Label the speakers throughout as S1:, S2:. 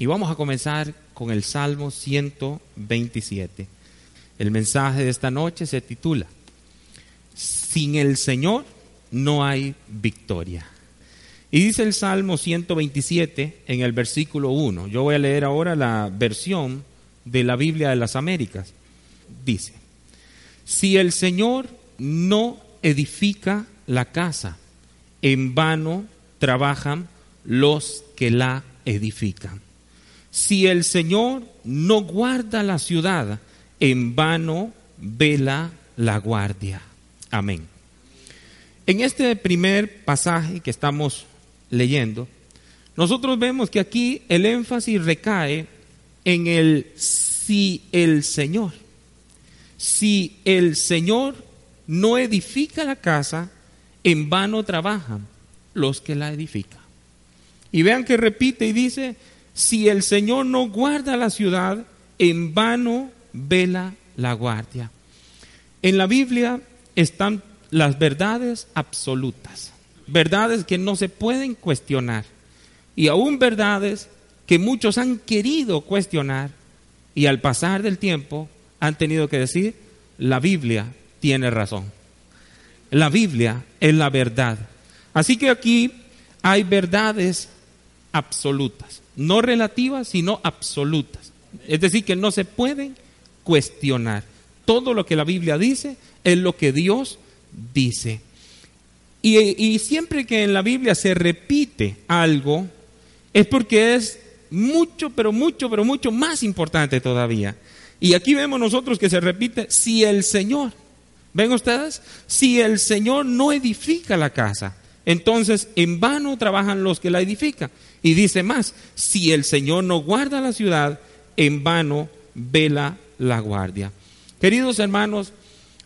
S1: Y vamos a comenzar con el Salmo 127. El mensaje de esta noche se titula, Sin el Señor no hay victoria. Y dice el Salmo 127 en el versículo 1. Yo voy a leer ahora la versión de la Biblia de las Américas. Dice, si el Señor no edifica la casa, en vano trabajan los que la edifican. Si el Señor no guarda la ciudad, en vano vela la guardia. Amén. En este primer pasaje que estamos leyendo, nosotros vemos que aquí el énfasis recae en el si el Señor. Si el Señor no edifica la casa, en vano trabajan los que la edifican. Y vean que repite y dice, si el Señor no guarda la ciudad, en vano vela la guardia. En la Biblia están las verdades absolutas, verdades que no se pueden cuestionar, y aún verdades que muchos han querido cuestionar y al pasar del tiempo han tenido que decir, la Biblia tiene razón. La Biblia es la verdad. Así que aquí hay verdades absolutas, no relativas, sino absolutas. Es decir, que no se pueden cuestionar. Todo lo que la Biblia dice es lo que Dios dice. Y, y, siempre que en la Biblia se repite algo, es porque es mucho, pero mucho, pero mucho más importante todavía. Y aquí vemos nosotros que se repite, si el Señor, ¿ven ustedes? Si el Señor no edifica la casa, entonces en vano trabajan los que la edifican. Y dice más, si el Señor no guarda la ciudad, en vano vela la guardia. Queridos hermanos,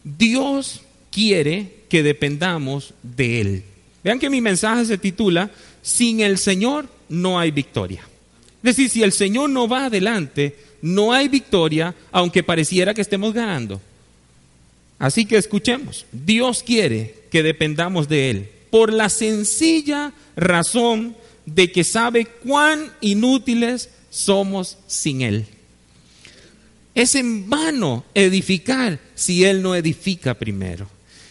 S1: Dios quiere que dependamos de Él. Vean que mi mensaje se titula, sin el Señor no hay victoria. Es decir, si el Señor no va adelante, no hay victoria, aunque pareciera que estemos ganando. Así que escuchemos, Dios quiere que dependamos de Él, por la sencilla razón de que sabe cuán inútiles somos sin Él. Es en vano edificar si Él no edifica primero.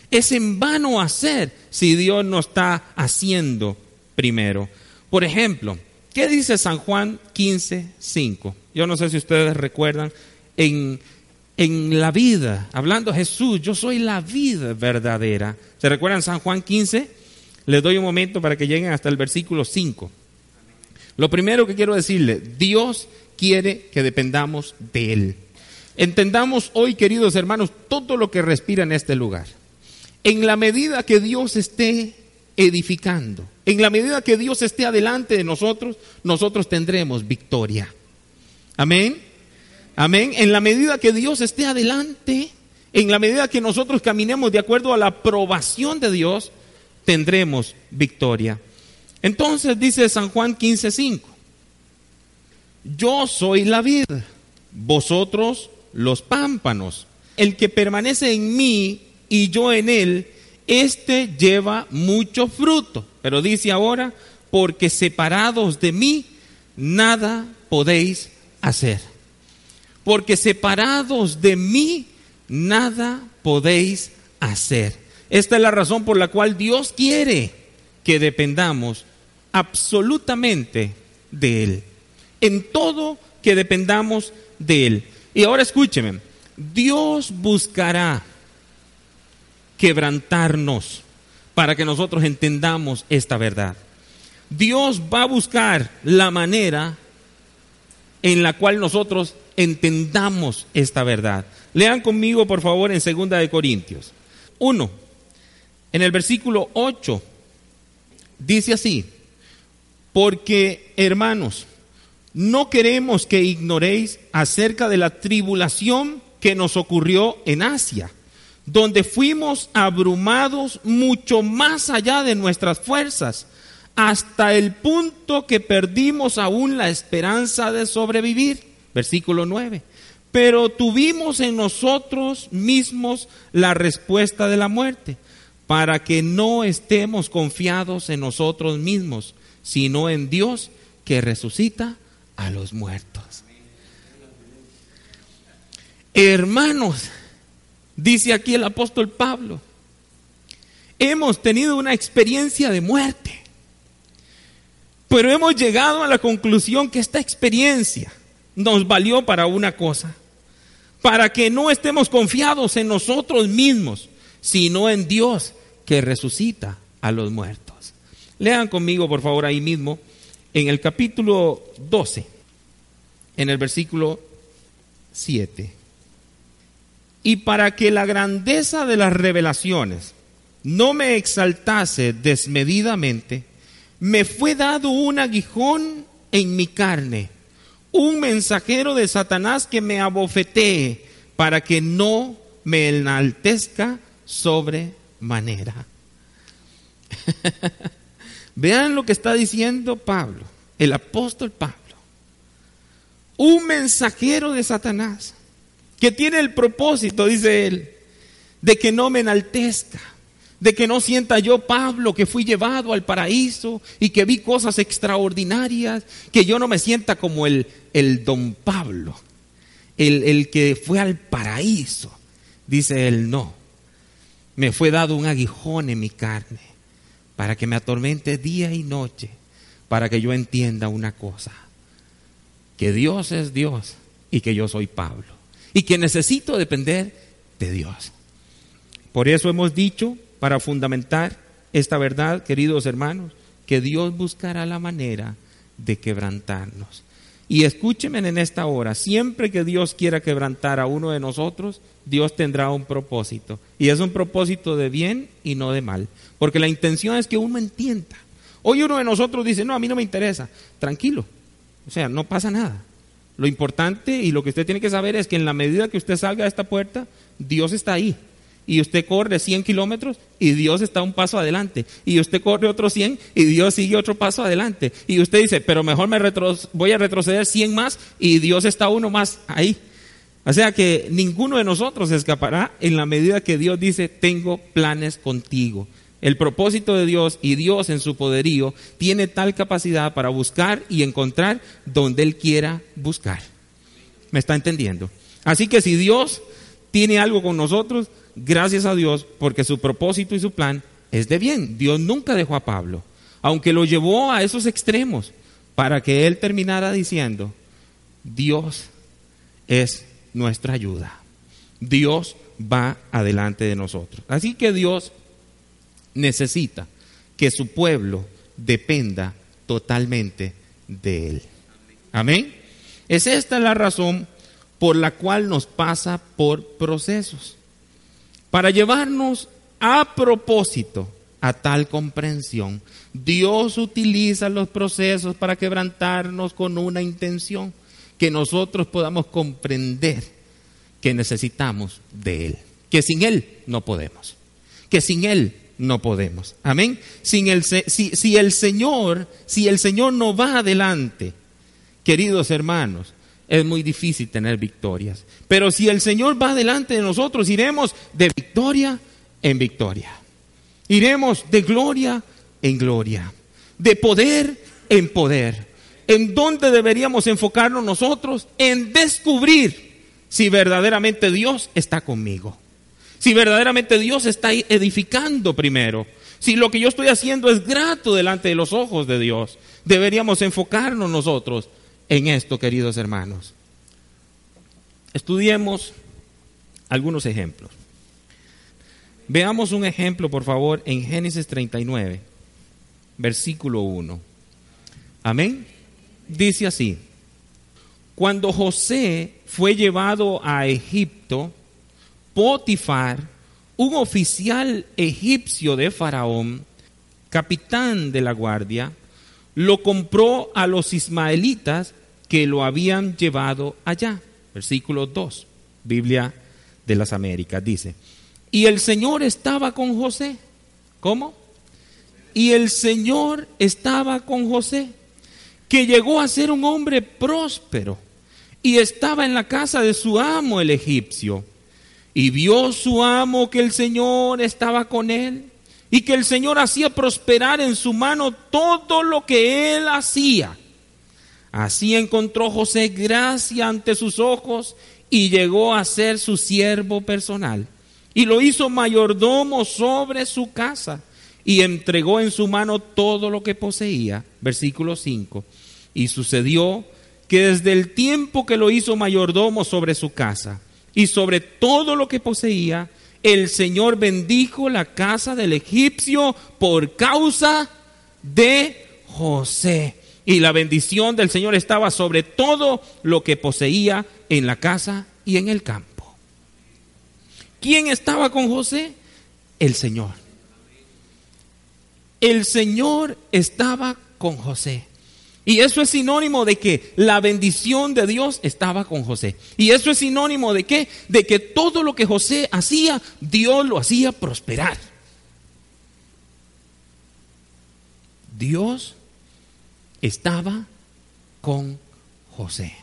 S1: Es en vano hacer si Dios no está haciendo primero. Por ejemplo, ¿qué dice San Juan 15, 5? Yo no sé si ustedes recuerdan, en, en la vida, hablando Jesús, yo soy la vida verdadera. ¿Se recuerdan San Juan 15? Les doy un momento para que lleguen hasta el versículo 5. Lo primero que quiero decirle, Dios quiere que dependamos de Él. Entendamos hoy, queridos hermanos, todo lo que respira en este lugar. En la medida que Dios esté edificando, en la medida que Dios esté adelante de nosotros, nosotros tendremos victoria. Amén. Amén. En la medida que Dios esté adelante, en la medida que nosotros caminemos de acuerdo a la aprobación de Dios, tendremos victoria. Entonces dice San Juan 15:5, yo soy la vid, vosotros los pámpanos. El que permanece en mí y yo en él, este lleva mucho fruto. Pero dice ahora, porque separados de mí, nada podéis hacer. Porque separados de mí, nada podéis hacer. Esta es la razón por la cual Dios quiere que dependamos absolutamente de Él. En todo que dependamos de Él. Y ahora escúcheme, Dios buscará quebrantarnos para que nosotros entendamos esta verdad. Dios va a buscar la manera en la cual nosotros entendamos esta verdad. Lean conmigo, por favor, en Segunda de Corintios. Uno. En el versículo 8 dice así, porque hermanos, no queremos que ignoréis acerca de la tribulación que nos ocurrió en Asia, donde fuimos abrumados mucho más allá de nuestras fuerzas, hasta el punto que perdimos aún la esperanza de sobrevivir. Versículo 9. Pero tuvimos en nosotros mismos la respuesta de la muerte, para que no estemos confiados en nosotros mismos, sino en Dios que resucita a los muertos. Hermanos, dice aquí el apóstol Pablo, hemos tenido una experiencia de muerte, pero hemos llegado a la conclusión que esta experiencia nos valió para una cosa, para que no estemos confiados en nosotros mismos, sino en Dios que resucita a los muertos. Lean conmigo, por favor, ahí mismo en el capítulo 12, en el versículo 7. Y para que la grandeza de las revelaciones no me exaltase desmedidamente, me fue dado un aguijón en mi carne, un mensajero de Satanás que me abofetee para que no me enaltezca sobremanera. Vean lo que está diciendo Pablo, el apóstol Pablo. Un mensajero de Satanás que tiene el propósito, dice él, de que no me enaltezca, de que no sienta yo, Pablo, que fui llevado al paraíso y que vi cosas extraordinarias, que yo no me sienta como el, el don Pablo, el, el que fue al paraíso. Dice él, no, me fue dado un aguijón en mi carne para que me atormente día y noche, para que yo entienda una cosa, que Dios es Dios y que yo soy Pablo, y que necesito depender de Dios. Por eso hemos dicho, para fundamentar esta verdad, queridos hermanos, que Dios buscará la manera de quebrantarnos. Y escúcheme en esta hora, siempre que Dios quiera quebrantar a uno de nosotros, Dios tendrá un propósito. Y es un propósito de bien y no de mal. Porque la intención es que uno entienda. Hoy uno de nosotros dice, no, a mí no me interesa. Tranquilo. O sea, no pasa nada. Lo importante y lo que usted tiene que saber es que en la medida que usted salga de esta puerta, Dios está ahí y usted corre 100 kilómetros y Dios está un paso adelante. Y usted corre otros 100 y Dios sigue otro paso adelante. Y usted dice, pero mejor me voy a retroceder 100 más y Dios está uno más ahí. O sea que ninguno de nosotros escapará en la medida que Dios dice, tengo planes contigo. El propósito de Dios y Dios en su poderío tiene tal capacidad para buscar y encontrar donde Él quiera buscar. ¿Me está entendiendo? Así que si Dios tiene algo con nosotros, gracias a Dios, porque su propósito y su plan es de bien. Dios nunca dejó a Pablo, aunque lo llevó a esos extremos, para que él terminara diciendo, Dios es nuestra ayuda. Dios va adelante de nosotros. Así que Dios necesita que su pueblo dependa totalmente de Él. Amén. Es esta la razón por la cual nos pasa por procesos para llevarnos a propósito a tal comprensión. Dios utiliza los procesos para quebrantarnos con una intención, que nosotros podamos comprender que necesitamos de Él, que sin Él no podemos, que sin Él no podemos. Amén. Sin el, si, si el Señor, si el Señor no va adelante, queridos hermanos, es muy difícil tener victorias. Pero si el Señor va delante de nosotros, iremos de victoria en victoria. Iremos de gloria en gloria. De poder en poder. ¿En dónde deberíamos enfocarnos nosotros? En descubrir si verdaderamente Dios está conmigo. Si verdaderamente Dios está edificando primero. Si lo que yo estoy haciendo es grato delante de los ojos de Dios. Deberíamos enfocarnos nosotros en esto, queridos hermanos. Estudiemos algunos ejemplos. Veamos un ejemplo, por favor, en Génesis 39, versículo 1. Amén. Dice así, cuando José fue llevado a Egipto, Potifar, un oficial egipcio de Faraón, capitán de la guardia, lo compró a los ismaelitas que lo habían llevado allá. Versículo 2, Biblia de las Américas, dice. Y el Señor estaba con José. ¿Cómo? Y el Señor estaba con José, que llegó a ser un hombre próspero y estaba en la casa de su amo el egipcio. Y vio su amo que el Señor estaba con él y que el Señor hacía prosperar en su mano todo lo que él hacía. Así encontró José gracia ante sus ojos y llegó a ser su siervo personal. Y lo hizo mayordomo sobre su casa y entregó en su mano todo lo que poseía. Versículo 5. Y sucedió que desde el tiempo que lo hizo mayordomo sobre su casa y sobre todo lo que poseía, el Señor bendijo la casa del egipcio por causa de José. Y la bendición del Señor estaba sobre todo lo que poseía en la casa y en el campo. ¿Quién estaba con José? El Señor. El Señor estaba con José. Y eso es sinónimo de que la bendición de Dios estaba con José. Y eso es sinónimo de qué? De que todo lo que José hacía, Dios lo hacía prosperar. Dios estaba con José.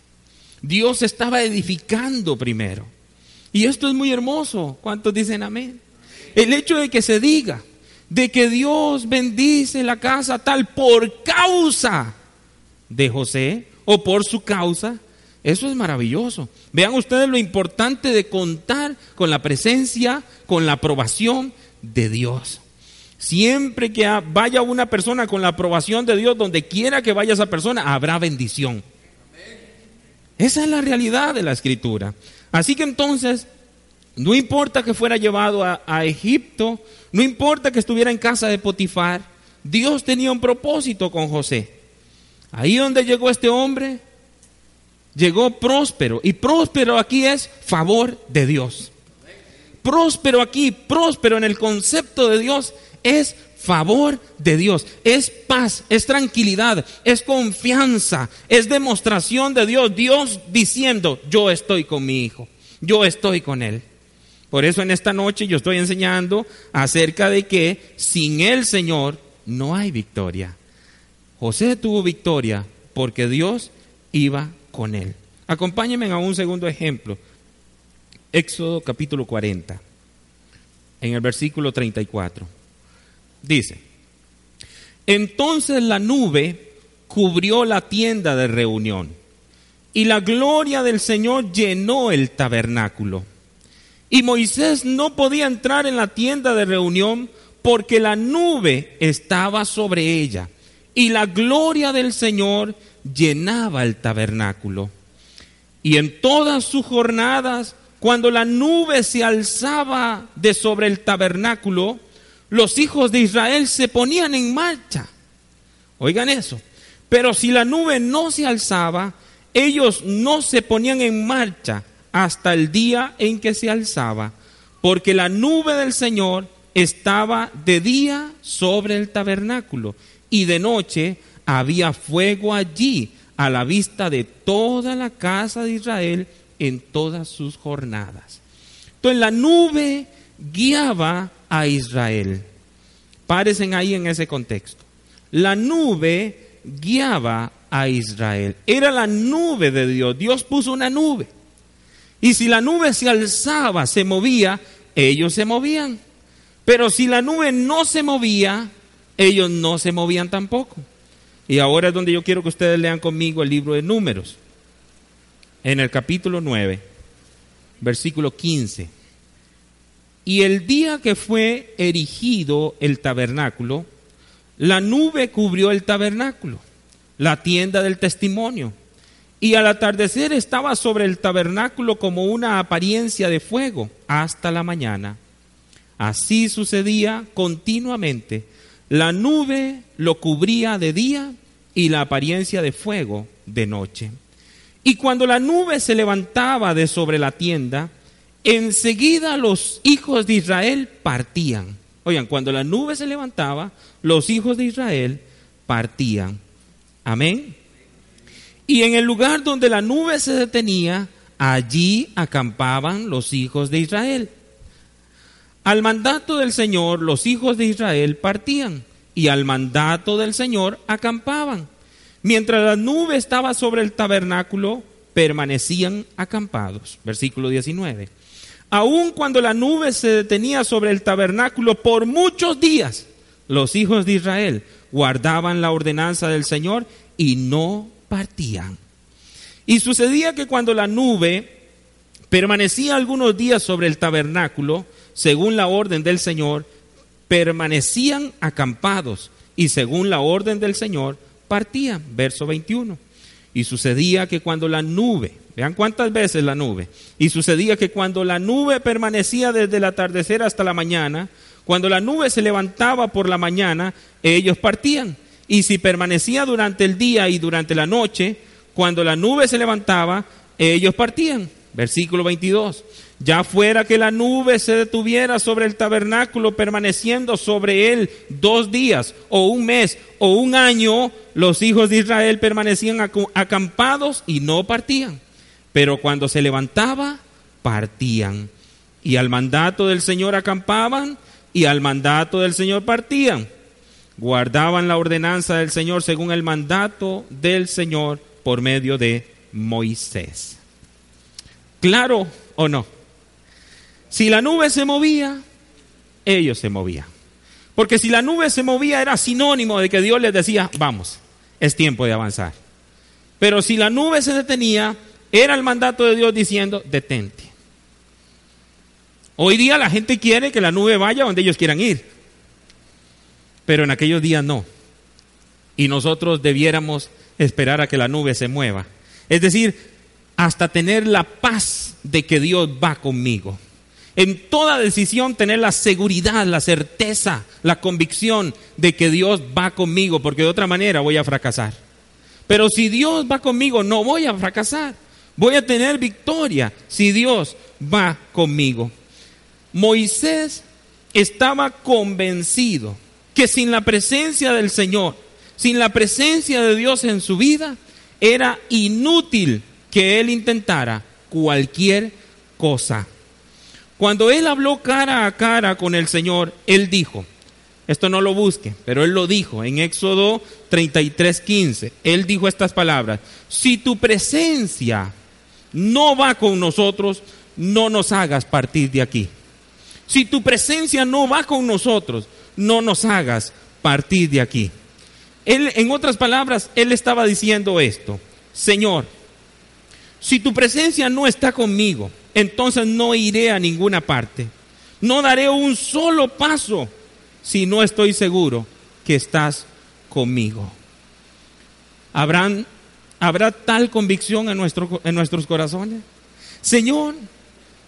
S1: Dios estaba edificando primero. Y esto es muy hermoso. ¿Cuántos dicen amén? El hecho de que se diga de que Dios bendice la casa tal por causa de José o por su causa, eso es maravilloso. Vean ustedes lo importante de contar con la presencia, con la aprobación de Dios. Siempre que vaya una persona con la aprobación de Dios, donde quiera que vaya esa persona, habrá bendición. Esa es la realidad de la escritura. Así que entonces, no importa que fuera llevado a, a Egipto, no importa que estuviera en casa de Potifar, Dios tenía un propósito con José. Ahí donde llegó este hombre, llegó próspero. Y próspero aquí es favor de Dios. Próspero aquí, próspero en el concepto de Dios es favor de Dios, es paz, es tranquilidad, es confianza, es demostración de Dios. Dios diciendo, yo estoy con mi hijo, yo estoy con él. Por eso en esta noche yo estoy enseñando acerca de que sin el Señor no hay victoria. José tuvo victoria porque Dios iba con él. Acompáñenme a un segundo ejemplo. Éxodo capítulo 40, en el versículo 34. Dice, entonces la nube cubrió la tienda de reunión y la gloria del Señor llenó el tabernáculo. Y Moisés no podía entrar en la tienda de reunión porque la nube estaba sobre ella y la gloria del Señor llenaba el tabernáculo. Y en todas sus jornadas, cuando la nube se alzaba de sobre el tabernáculo, los hijos de Israel se ponían en marcha. Oigan eso. Pero si la nube no se alzaba, ellos no se ponían en marcha hasta el día en que se alzaba, porque la nube del Señor estaba de día sobre el tabernáculo y de noche había fuego allí a la vista de toda la casa de Israel en todas sus jornadas. Entonces la nube guiaba a Israel. Párense ahí en ese contexto. La nube guiaba a Israel. Era la nube de Dios. Dios puso una nube. Y si la nube se alzaba, se movía, ellos se movían. Pero si la nube no se movía, ellos no se movían tampoco. Y ahora es donde yo quiero que ustedes lean conmigo el libro de números. En el capítulo 9, versículo 15. Y el día que fue erigido el tabernáculo, la nube cubrió el tabernáculo, la tienda del testimonio. Y al atardecer estaba sobre el tabernáculo como una apariencia de fuego hasta la mañana. Así sucedía continuamente la nube lo cubría de día y la apariencia de fuego de noche. Y cuando la nube se levantaba de sobre la tienda, enseguida los hijos de Israel partían. Oigan, cuando la nube se levantaba, los hijos de Israel partían. Amén. Y en el lugar donde la nube se detenía, allí acampaban los hijos de Israel. Al mandato del Señor, los hijos de Israel partían y al mandato del Señor acampaban. Mientras la nube estaba sobre el tabernáculo, permanecían acampados. Versículo 19. Aun cuando la nube se detenía sobre el tabernáculo por muchos días, los hijos de Israel guardaban la ordenanza del Señor y no partían. Y sucedía que cuando la nube permanecía algunos días sobre el tabernáculo, según la orden del Señor, permanecían acampados y según la orden del Señor, partían. Verso 21. Y sucedía que cuando la nube, vean cuántas veces la nube, y sucedía que cuando la nube permanecía desde el atardecer hasta la mañana, cuando la nube se levantaba por la mañana, ellos partían. Y si permanecía durante el día y durante la noche, cuando la nube se levantaba, ellos partían. Versículo 22. Ya fuera que la nube se detuviera sobre el tabernáculo, permaneciendo sobre él dos días, o un mes, o un año, los hijos de Israel permanecían acampados y no partían. Pero cuando se levantaba, partían. Y al mandato del Señor acampaban, y al mandato del Señor partían. Guardaban la ordenanza del Señor según el mandato del Señor por medio de Moisés. ¿Claro o no? Si la nube se movía, ellos se movían. Porque si la nube se movía era sinónimo de que Dios les decía, vamos, es tiempo de avanzar. Pero si la nube se detenía, era el mandato de Dios diciendo, detente. Hoy día la gente quiere que la nube vaya donde ellos quieran ir. Pero en aquellos días no. Y nosotros debiéramos esperar a que la nube se mueva. Es decir, hasta tener la paz de que Dios va conmigo. En toda decisión tener la seguridad, la certeza, la convicción de que Dios va conmigo, porque de otra manera voy a fracasar. Pero si Dios va conmigo, no voy a fracasar. Voy a tener victoria si Dios va conmigo. Moisés estaba convencido que sin la presencia del Señor, sin la presencia de Dios en su vida, era inútil que él intentara cualquier cosa. Cuando él habló cara a cara con el Señor, él dijo, esto no lo busque, pero él lo dijo en Éxodo 33:15. Él dijo estas palabras, si tu presencia no va con nosotros, no nos hagas partir de aquí. Si tu presencia no va con nosotros, no nos hagas partir de aquí. Él, en otras palabras, él estaba diciendo esto, Señor, si tu presencia no está conmigo, entonces no iré a ninguna parte. No daré un solo paso si no estoy seguro que estás conmigo. ¿Habrán, ¿Habrá tal convicción en, nuestro, en nuestros corazones? Señor,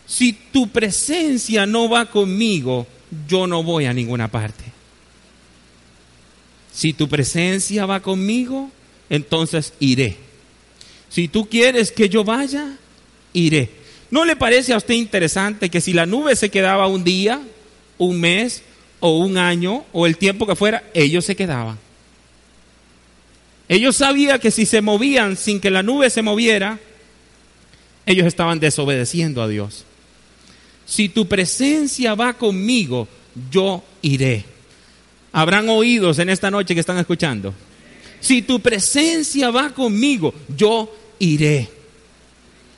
S1: si tu presencia no va conmigo, yo no voy a ninguna parte. Si tu presencia va conmigo, entonces iré. Si tú quieres que yo vaya, iré. ¿No le parece a usted interesante que si la nube se quedaba un día, un mes o un año o el tiempo que fuera, ellos se quedaban? Ellos sabían que si se movían sin que la nube se moviera, ellos estaban desobedeciendo a Dios. Si tu presencia va conmigo, yo iré. Habrán oídos en esta noche que están escuchando. Si tu presencia va conmigo, yo iré.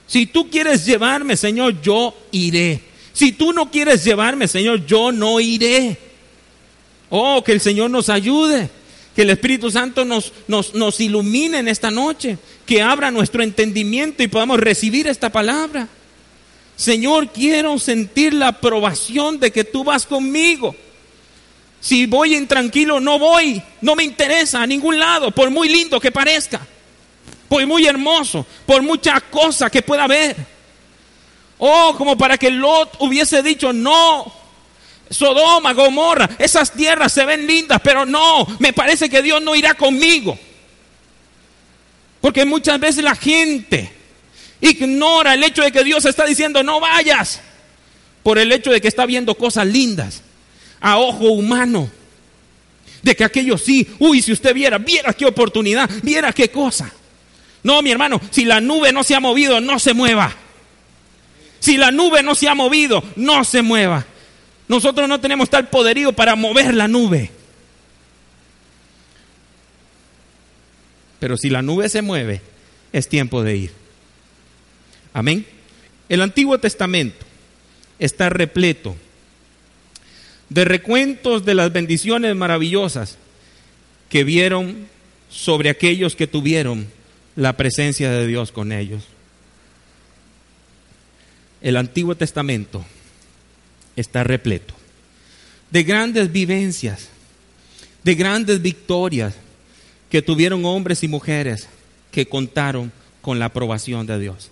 S1: Si tú quieres llevarme, Señor, yo iré. Si tú no quieres llevarme, Señor, yo no iré. Oh, que el Señor nos ayude. Que el Espíritu Santo nos, nos, nos ilumine en esta noche. Que abra nuestro entendimiento y podamos recibir esta palabra. Señor, quiero sentir la aprobación de que tú vas conmigo. Si voy intranquilo, no voy. No me interesa a ningún lado, por muy lindo que parezca por muy hermoso, por mucha cosa que pueda haber. Oh, como para que Lot hubiese dicho, no, Sodoma, Gomorra, esas tierras se ven lindas, pero no, me parece que Dios no irá conmigo. Porque muchas veces la gente ignora el hecho de que Dios está diciendo, no vayas, por el hecho de que está viendo cosas lindas a ojo humano. De que aquello sí, uy, si usted viera, viera qué oportunidad, viera qué cosa. No, mi hermano, si la nube no se ha movido, no se mueva. Si la nube no se ha movido, no se mueva. Nosotros no tenemos tal poderío para mover la nube. Pero si la nube se mueve, es tiempo de ir. Amén. El Antiguo Testamento está repleto de recuentos de las bendiciones maravillosas que vieron sobre aquellos que tuvieron la presencia de Dios con ellos. El Antiguo Testamento está repleto de grandes vivencias, de grandes victorias que tuvieron hombres y mujeres que contaron con la aprobación de Dios,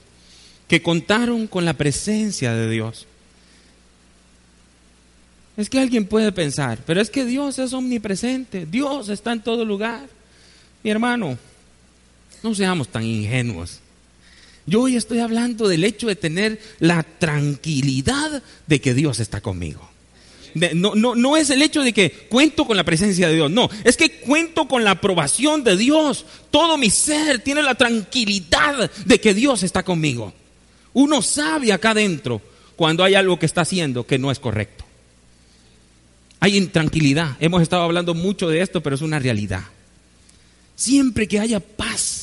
S1: que contaron con la presencia de Dios. Es que alguien puede pensar, pero es que Dios es omnipresente, Dios está en todo lugar. Mi hermano, no seamos tan ingenuos. Yo hoy estoy hablando del hecho de tener la tranquilidad de que Dios está conmigo. No, no, no es el hecho de que cuento con la presencia de Dios, no, es que cuento con la aprobación de Dios. Todo mi ser tiene la tranquilidad de que Dios está conmigo. Uno sabe acá adentro cuando hay algo que está haciendo que no es correcto. Hay intranquilidad. Hemos estado hablando mucho de esto, pero es una realidad. Siempre que haya paz,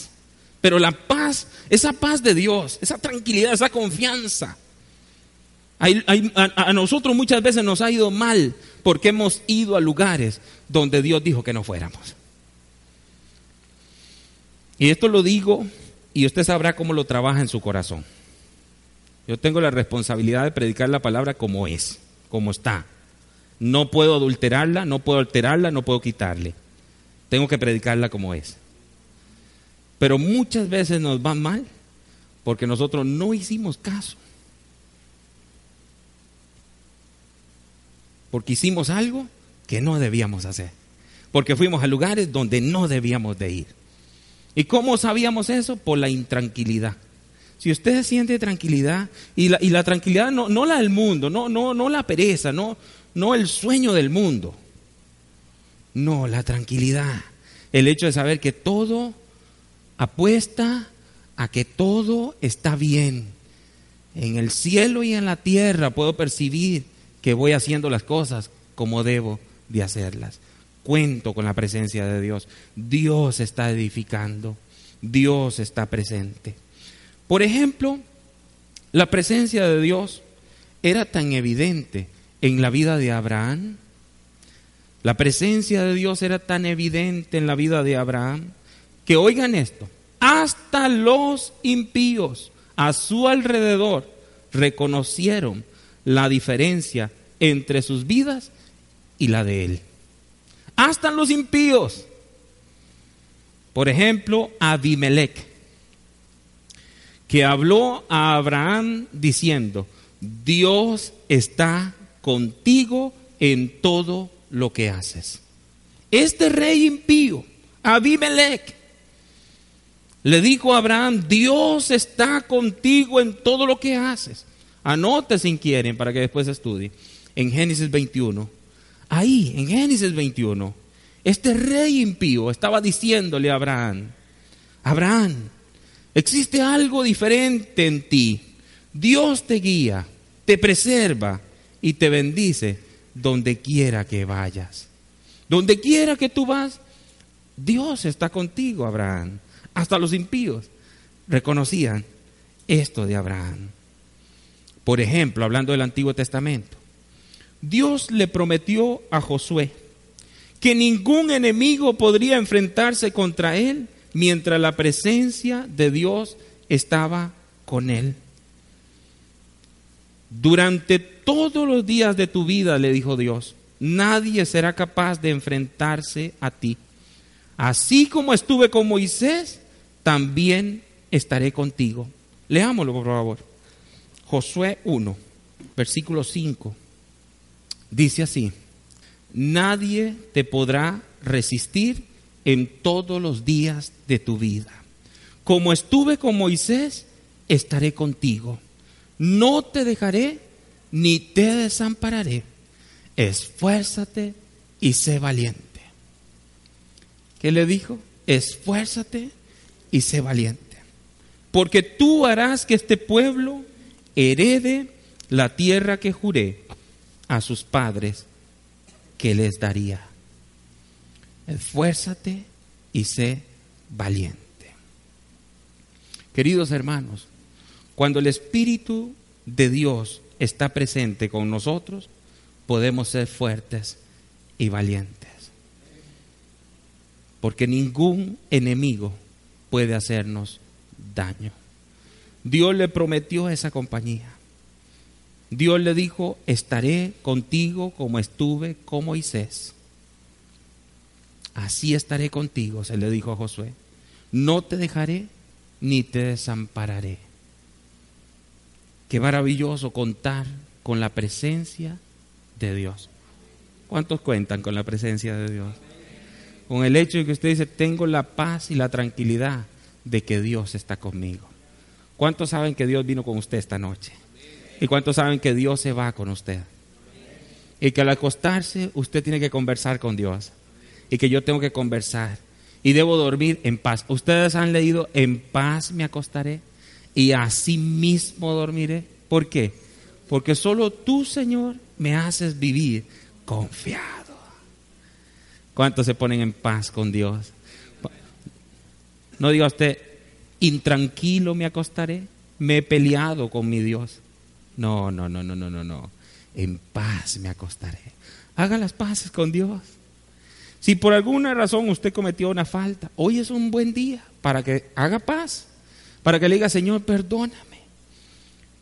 S1: pero la paz, esa paz de Dios, esa tranquilidad, esa confianza. a, nosotros muchas veces nos ha ido mal porque hemos ido a lugares donde Dios dijo que no fuéramos. Y esto lo digo y usted sabrá cómo lo trabaja en su corazón. Yo tengo la responsabilidad de predicar la palabra como es, como está. No puedo adulterarla, no puedo alterarla, no puedo quitarle. Tengo que predicarla como es. Pero muchas veces nos va mal porque nosotros no hicimos caso. Porque hicimos algo que no debíamos hacer. Porque fuimos a lugares donde no debíamos de ir. ¿Y cómo sabíamos eso? Por la intranquilidad. Si usted siente tranquilidad, y la, y la tranquilidad no, no, la del mundo, no, no, no la pereza, no, no el sueño del mundo. No, la tranquilidad. El hecho de saber que todo apuesta a que todo está bien. En el cielo y en la tierra puedo percibir que voy haciendo las cosas como debo de hacerlas. Cuento con la presencia de Dios. Dios está edificando. Dios está presente. Por ejemplo, la presencia de Dios era tan evidente en la vida de Abraham. La presencia de Dios era tan evidente en la vida de Abraham que oigan esto, hasta los impíos a su alrededor reconocieron la diferencia entre sus vidas y la de él. Hasta los impíos. Por ejemplo, Abimelech, que habló a Abraham diciendo, Dios está contigo en todo lo que haces. Este rey impío, Abimelech, le dijo a Abraham, Dios está contigo en todo lo que haces. Anote si quieren para que después estudie. En Génesis 21. Ahí, en Génesis 21, este rey impío estaba diciéndole a Abraham, Abraham, existe algo diferente en ti. Dios te guía, te preserva y te bendice donde quiera que vayas. Donde quiera que tú vas, Dios está contigo, Abraham. Hasta los impíos reconocían esto de Abraham. Por ejemplo, hablando del Antiguo Testamento, Dios le prometió a Josué que ningún enemigo podría enfrentarse contra él mientras la presencia de Dios estaba con él. Durante todos los días de tu vida, le dijo Dios, nadie será capaz de enfrentarse a ti. Así como estuve con Moisés, también estaré contigo. Leámoslo, por favor. Josué 1, versículo 5. Dice así, nadie te podrá resistir en todos los días de tu vida. Como estuve con Moisés, estaré contigo. No te dejaré ni te desampararé. Esfuérzate y sé valiente. ¿Qué le dijo? Esfuérzate y sé valiente. porque tú harás que este pueblo herede la tierra que juré a sus padres que les daría. Esfuérzate y sé valiente. Queridos hermanos, cuando el Espíritu de Dios está presente con nosotros, podemos ser fuertes y valientes. Porque ningún enemigo puede hacernos daño. Dios le prometió esa compañía. Dios le dijo, estaré contigo como estuve con Moisés. Así estaré contigo, se le dijo a Josué. No te dejaré ni te desampararé. Qué maravilloso contar con la presencia de Dios. ¿Cuántos cuentan con la presencia de Dios? Con el hecho de que usted dice, tengo la paz y la tranquilidad de que Dios está conmigo. ¿Cuántos saben que Dios vino con usted esta noche? ¿Y cuántos saben que Dios se va con usted? Y que al acostarse usted tiene que conversar con Dios. Y que yo tengo que conversar. Y debo dormir en paz. Ustedes han leído, en paz me acostaré y así mismo dormiré. ¿Por qué? Porque solo tú, Señor, me haces vivir confiado. ¿Cuántos se ponen en paz con Dios? No diga usted, intranquilo me acostaré, me he peleado con mi Dios. No, no, no, no, no, no, no. En paz me acostaré. Haga las paces con Dios. Si por alguna razón usted cometió una falta, hoy es un buen día para que haga paz, para que le diga, Señor, perdóname.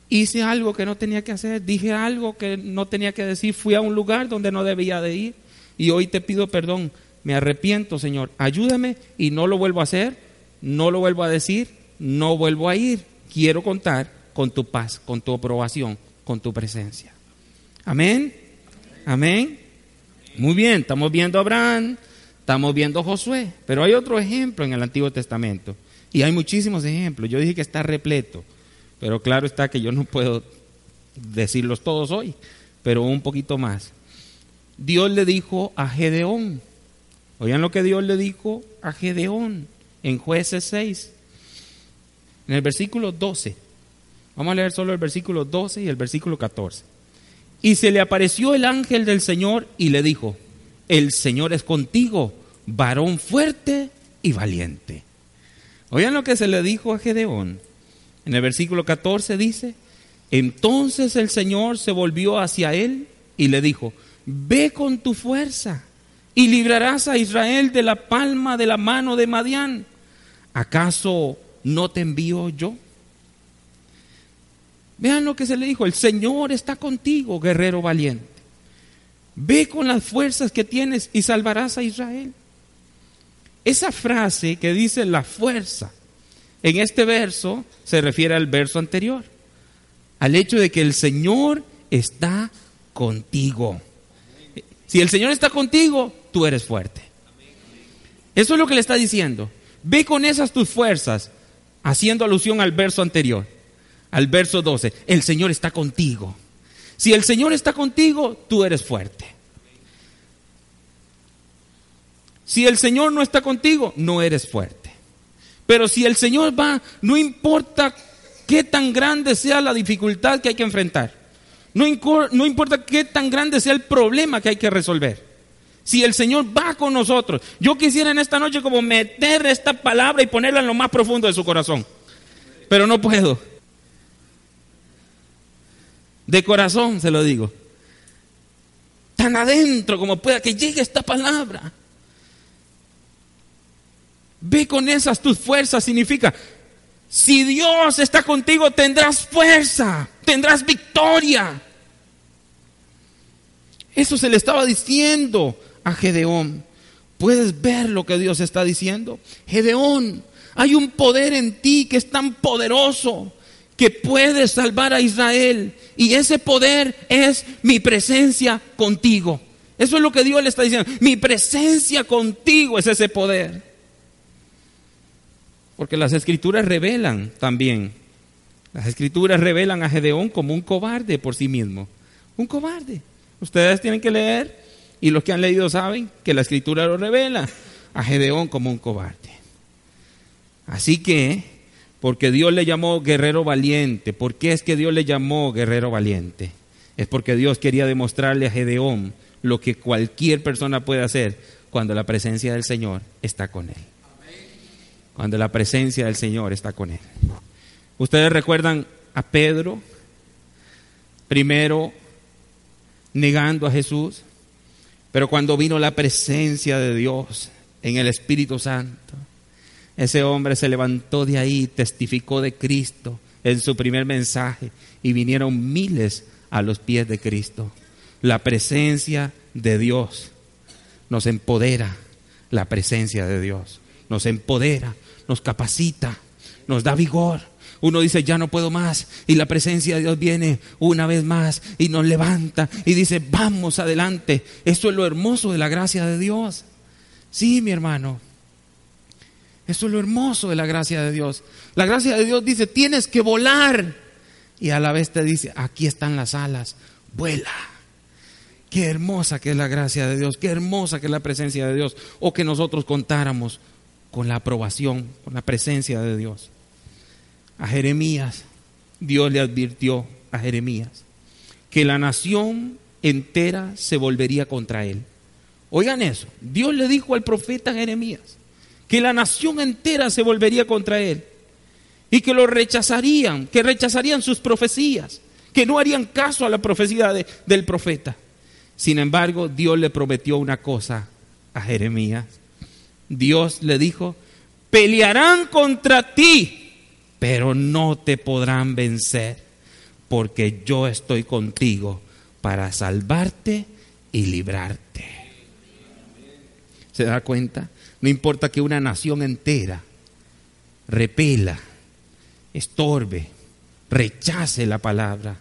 S1: Hice algo que no tenía que hacer, dije algo que no tenía que decir, fui a un lugar donde no debía de ir y hoy te pido perdón. Me arrepiento, Señor, ayúdame y no lo vuelvo a hacer, no lo vuelvo a decir, no vuelvo a ir. Quiero contar con tu paz, con tu aprobación, con tu presencia. Amén. Amén. Muy bien, estamos viendo a Abraham, estamos viendo a Josué, pero hay otro ejemplo en el Antiguo Testamento. Y hay muchísimos ejemplos. Yo dije que está repleto, pero claro está que yo no puedo decirlos todos hoy, pero un poquito más. Dios le dijo a Gedeón, oigan lo que Dios le dijo a Gedeón en jueces 6, en el versículo 12. Vamos a leer solo el versículo 12 y el versículo 14. Y se le apareció el ángel del Señor y le dijo, el Señor es contigo, varón fuerte y valiente. Oigan lo que se le dijo a Gedeón. En el versículo 14 dice, entonces el Señor se volvió hacia él y le dijo, ve con tu fuerza y librarás a Israel de la palma de la mano de Madián. ¿Acaso no te envío yo? Vean lo que se le dijo, el Señor está contigo, guerrero valiente. Ve con las fuerzas que tienes y salvarás a Israel. Esa frase que dice la fuerza en este verso se refiere al verso anterior, al hecho de que el Señor está contigo. Si el Señor está contigo, tú eres fuerte. Eso es lo que le está diciendo. Ve con esas tus fuerzas, haciendo alusión al verso anterior al verso 12, el Señor está contigo. Si el Señor está contigo, tú eres fuerte. Si el Señor no está contigo, no eres fuerte. Pero si el Señor va, no importa qué tan grande sea la dificultad que hay que enfrentar. No, importa qué tan grande sea el problema que hay que resolver. Si el Señor va con nosotros, yo quisiera en esta noche como meter esta palabra y ponerla en lo más profundo de su corazón. Pero no puedo. De corazón se lo digo. Tan adentro como pueda que llegue esta palabra. Ve con esas tus fuerzas significa, si Dios está contigo tendrás fuerza, tendrás victoria. Eso se le estaba diciendo a Gedeón. ¿Puedes ver lo que Dios está diciendo? Gedeón, hay un poder en ti que es tan poderoso que puede salvar a Israel. Y ese poder es mi presencia contigo. Eso es lo que Dios le está diciendo. Mi presencia contigo es ese poder. Porque las escrituras revelan también. Las escrituras revelan a Gedeón como un cobarde por sí mismo. Un cobarde. Ustedes tienen que leer y los que han leído saben que la escritura lo revela a Gedeón como un cobarde. Así que Porque Dios le llamó guerrero valiente. ¿Por qué es que Dios le llamó guerrero valiente? Es porque Dios quería demostrarle a Gedeón lo que cualquier persona puede hacer cuando la presencia del Señor está con él. Cuando la presencia del Señor está con él. Ustedes recuerdan a Pedro, primero negando a Jesús, pero cuando vino la presencia de Dios en el Espíritu Santo, ese hombre se levantó de ahí, testificó de Cristo en su primer mensaje y vinieron miles a los pies de Cristo. La presencia de Dios nos empodera, la presencia de Dios nos empodera, nos capacita, nos da vigor. Uno dice, ya no puedo más. Y la presencia de Dios viene una vez más y nos levanta y dice, vamos adelante. Esto es lo hermoso de la gracia de Dios. Sí, mi hermano. Eso es lo hermoso de la gracia de Dios. La gracia de Dios dice, tienes que volar. Y a la vez te dice, aquí están las alas, vuela. Qué hermosa que es la gracia de Dios, qué hermosa que es la presencia de Dios. O que nosotros contáramos con la aprobación, con la presencia de Dios. A Jeremías, Dios le advirtió a Jeremías que la nación entera se volvería contra él. Oigan eso, Dios le dijo al profeta Jeremías, que la nación entera se volvería contra él y que lo rechazarían, que rechazarían sus profecías, que no harían caso a la profecía del profeta. Sin embargo, Dios le prometió una cosa a Jeremías. Dios le dijo, pelearán contra ti, pero no te podrán vencer, porque yo estoy contigo para salvarte y librarte. ¿Se da cuenta? No importa que una nación entera repela, estorbe, rechace la palabra,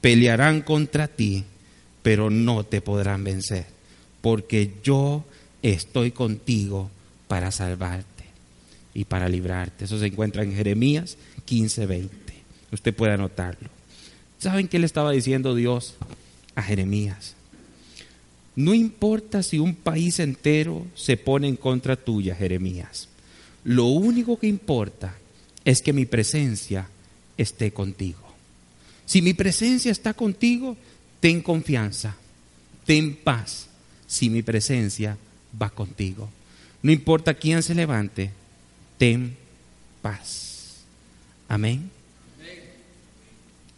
S1: pelearán contra ti, pero no te podrán vencer, porque yo estoy contigo para salvarte y para librarte. Eso se encuentra en Jeremías 15:20. Usted puede anotarlo. ¿Saben qué le estaba diciendo Dios a Jeremías? No importa si un país entero se pone en contra tuya, Jeremías. Lo único que importa es que mi presencia esté contigo. Si mi presencia está contigo, ten confianza, ten paz. Si mi presencia va contigo. No importa quién se levante, ten paz. Amén.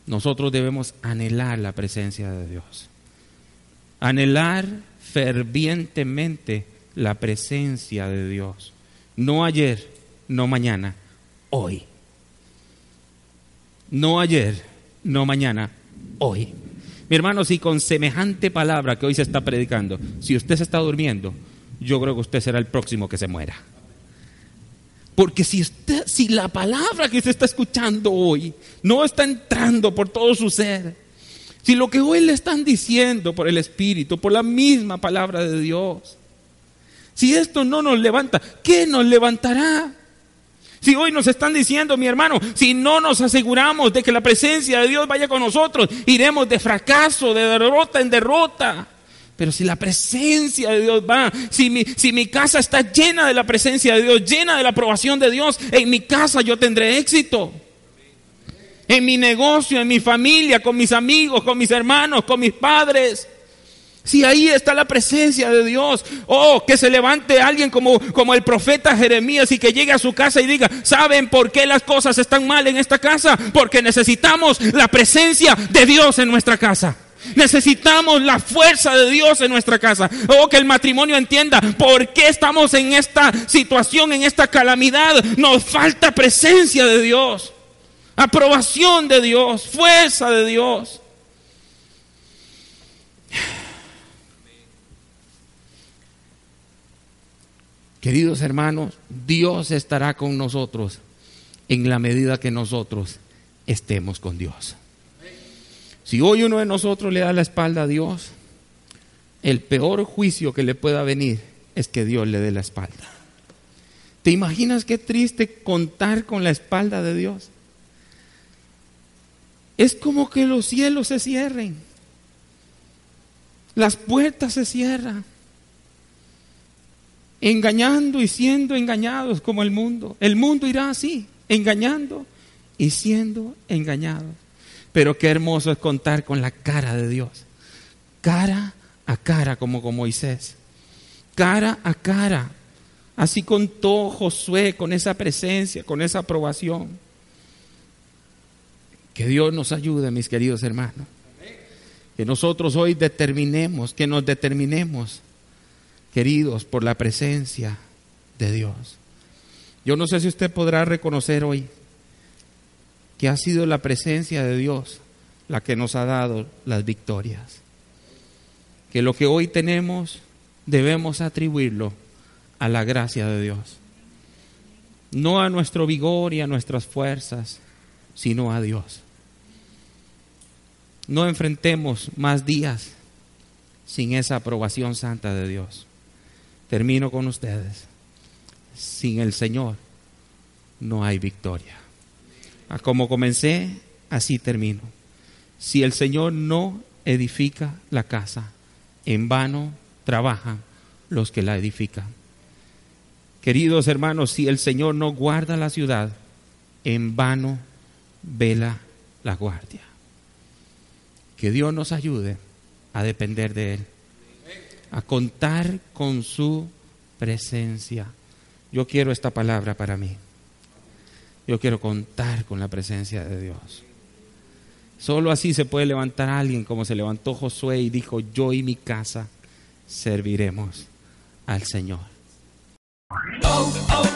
S1: Nosotros debemos anhelar la presencia de Dios anhelar fervientemente la presencia de Dios. No ayer, no mañana, hoy. No ayer, no mañana, hoy. Mi hermano, si con semejante palabra que hoy se está predicando, si usted se está durmiendo, yo creo que usted será el próximo que se muera. Porque si usted, si la palabra que usted está escuchando hoy no está entrando por todo su ser, si lo que hoy le están diciendo por el Espíritu, por la misma palabra de Dios, si esto no nos levanta, ¿qué nos levantará? Si hoy nos están diciendo, mi hermano, si no nos aseguramos de que la presencia de Dios vaya con nosotros, iremos de fracaso, de derrota en derrota. Pero si la presencia de Dios va, si mi, si mi casa está llena de la presencia de Dios, llena de la aprobación de Dios, en mi casa yo tendré éxito en mi negocio, en mi familia, con mis amigos, con mis hermanos, con mis padres. Si ahí está la presencia de Dios, oh, que se levante alguien como, como el profeta Jeremías y que llegue a su casa y diga, ¿saben por qué las cosas están mal en esta casa? Porque necesitamos la presencia de Dios en nuestra casa. Necesitamos la fuerza de Dios en nuestra casa. Oh, que el matrimonio entienda por qué estamos en esta situación, en esta calamidad. Nos falta presencia de Dios aprobación de Dios, fuerza de Dios. Queridos hermanos, Dios estará con nosotros en la medida que nosotros estemos con Dios. Si hoy uno de nosotros le da la espalda a Dios, el peor juicio que le pueda venir es que Dios le dé la espalda. ¿Te imaginas qué triste contar con la espalda de Dios? es como que los cielos se cierren. Las puertas se cierran. Engañando y siendo engañados como el mundo. El mundo irá así. engañando y siendo engañados. Pero qué hermoso es contar con la cara de Dios. Cara a cara como con Moisés. Cara a cara. Así contó Josué con esa presencia, con esa aprobación. Que Dios nos ayude, mis queridos hermanos. Que nosotros hoy determinemos, que nos determinemos, queridos, por la presencia de Dios. Yo no sé si usted podrá reconocer hoy que ha sido la presencia de Dios la que nos ha dado las victorias. Que lo que hoy tenemos debemos atribuirlo a la gracia de Dios. No a nuestro vigor y a nuestras fuerzas, sino a Dios. No enfrentemos más días sin esa aprobación santa de Dios. Termino con ustedes. Sin el Señor no hay victoria. A como comencé, así termino. Si el Señor no edifica la casa, en vano trabajan los que la edifican. Queridos hermanos, si el Señor no guarda la ciudad, en vano vela la guardia. Que Dios nos ayude a depender de Él, a contar con su presencia. Yo quiero esta palabra para mí. Yo quiero contar con la presencia de Dios. Solo así se puede levantar alguien como se levantó Josué y dijo, yo y mi casa serviremos al Señor. Oh, oh,